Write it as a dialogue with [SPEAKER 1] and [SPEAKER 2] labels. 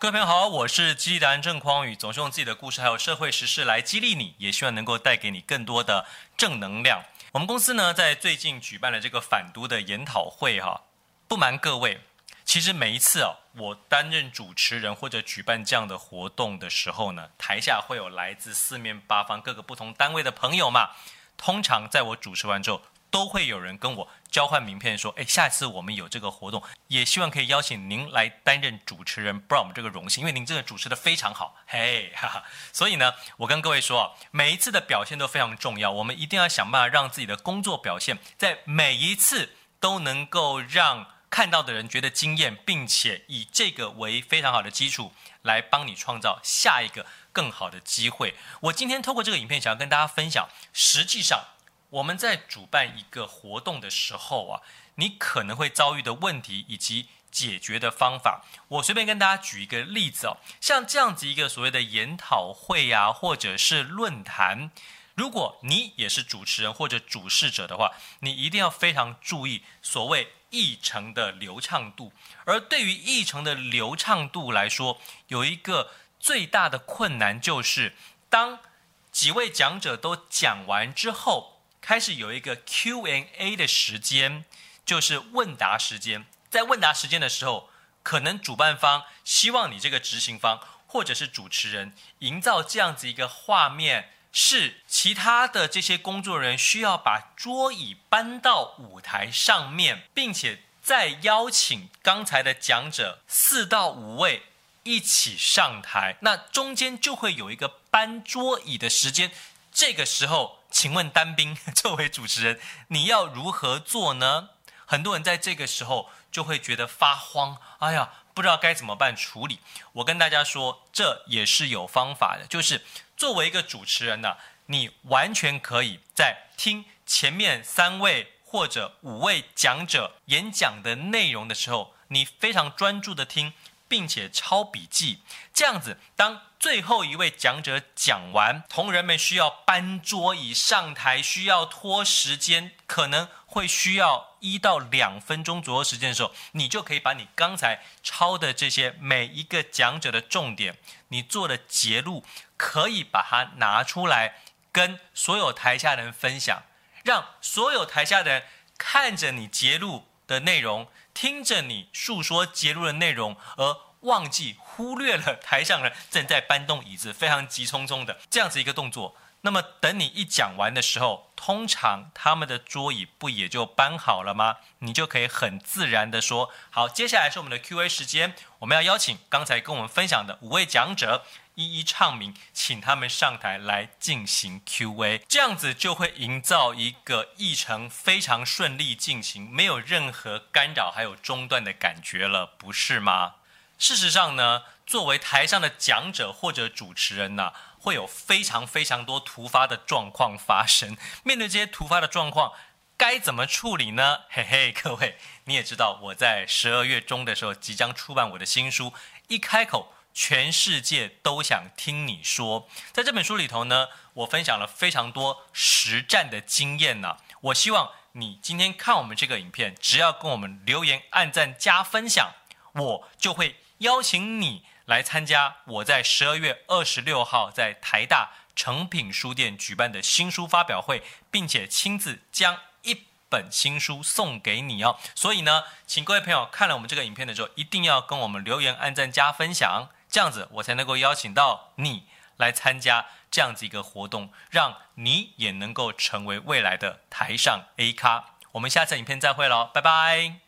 [SPEAKER 1] 各位朋友好，我是激励达人郑匡宇，总是用自己的故事还有社会时事来激励你，也希望能够带给你更多的正能量。我们公司呢，在最近举办了这个反毒的研讨会哈，不瞒各位，其实每一次哦，我担任主持人或者举办这样的活动的时候呢，台下会有来自四面八方各个不同单位的朋友嘛，通常在我主持完之后，都会有人跟我交换名片，说：“哎，下次我们有这个活动，也希望可以邀请您来担任主持人，不让我们这个荣幸，因为您这个主持的非常好，嘿，哈哈。所以呢，我跟各位说啊，每一次的表现都非常重要，我们一定要想办法让自己的工作表现在每一次都能够让看到的人觉得惊艳，并且以这个为非常好的基础，来帮你创造下一个更好的机会。我今天透过这个影片，想要跟大家分享，实际上。我们在主办一个活动的时候啊，你可能会遭遇的问题以及解决的方法，我随便跟大家举一个例子哦。像这样子一个所谓的研讨会呀，或者是论坛，如果你也是主持人或者主事者的话，你一定要非常注意所谓议程的流畅度。而对于议程的流畅度来说，有一个最大的困难就是，当几位讲者都讲完之后。开始有一个 Q&A 的时间，就是问答时间。在问答时间的时候，可能主办方希望你这个执行方或者是主持人营造这样子一个画面，是其他的这些工作人员需要把桌椅搬到舞台上面，并且再邀请刚才的讲者四到五位一起上台，那中间就会有一个搬桌椅的时间。这个时候。请问单兵 作为主持人，你要如何做呢？很多人在这个时候就会觉得发慌，哎呀，不知道该怎么办处理。我跟大家说，这也是有方法的，就是作为一个主持人呢，你完全可以在听前面三位或者五位讲者演讲的内容的时候，你非常专注的听。并且抄笔记，这样子，当最后一位讲者讲完，同仁们需要搬桌椅上台，需要拖时间，可能会需要一到两分钟左右时间的时候，你就可以把你刚才抄的这些每一个讲者的重点，你做的节录，可以把它拿出来跟所有台下人分享，让所有台下的人看着你节录的内容。听着你述说节录的内容，而忘记忽略了台上人正在搬动椅子，非常急匆匆的这样子一个动作。那么等你一讲完的时候，通常他们的桌椅不也就搬好了吗？你就可以很自然的说：好，接下来是我们的 Q&A 时间，我们要邀请刚才跟我们分享的五位讲者。一一唱名，请他们上台来进行 Q&A，这样子就会营造一个议程非常顺利进行，没有任何干扰还有中断的感觉了，不是吗？事实上呢，作为台上的讲者或者主持人呢、会有非常非常多突发的状况发生。面对这些突发的状况，该怎么处理呢？嘿嘿，各位，你也知道，我在十二月中的时候即将出版我的新书，一开口。全世界都想听你说，在这本书里头呢，我分享了非常多实战的经验呢、我希望你今天看我们这个影片，只要跟我们留言、按赞、加分享，我就会邀请你来参加我在十二月二十六号在台大诚品书店举办的新书发表会，并且亲自将一本新书送给你哦。所以呢，请各位朋友看了我们这个影片的时候，一定要跟我们留言、按赞、加分享。这样子，我才能够邀请到你来参加这样子一个活动，让你也能够成为未来的台上 A 咖。我们下次影片再会喽，拜拜。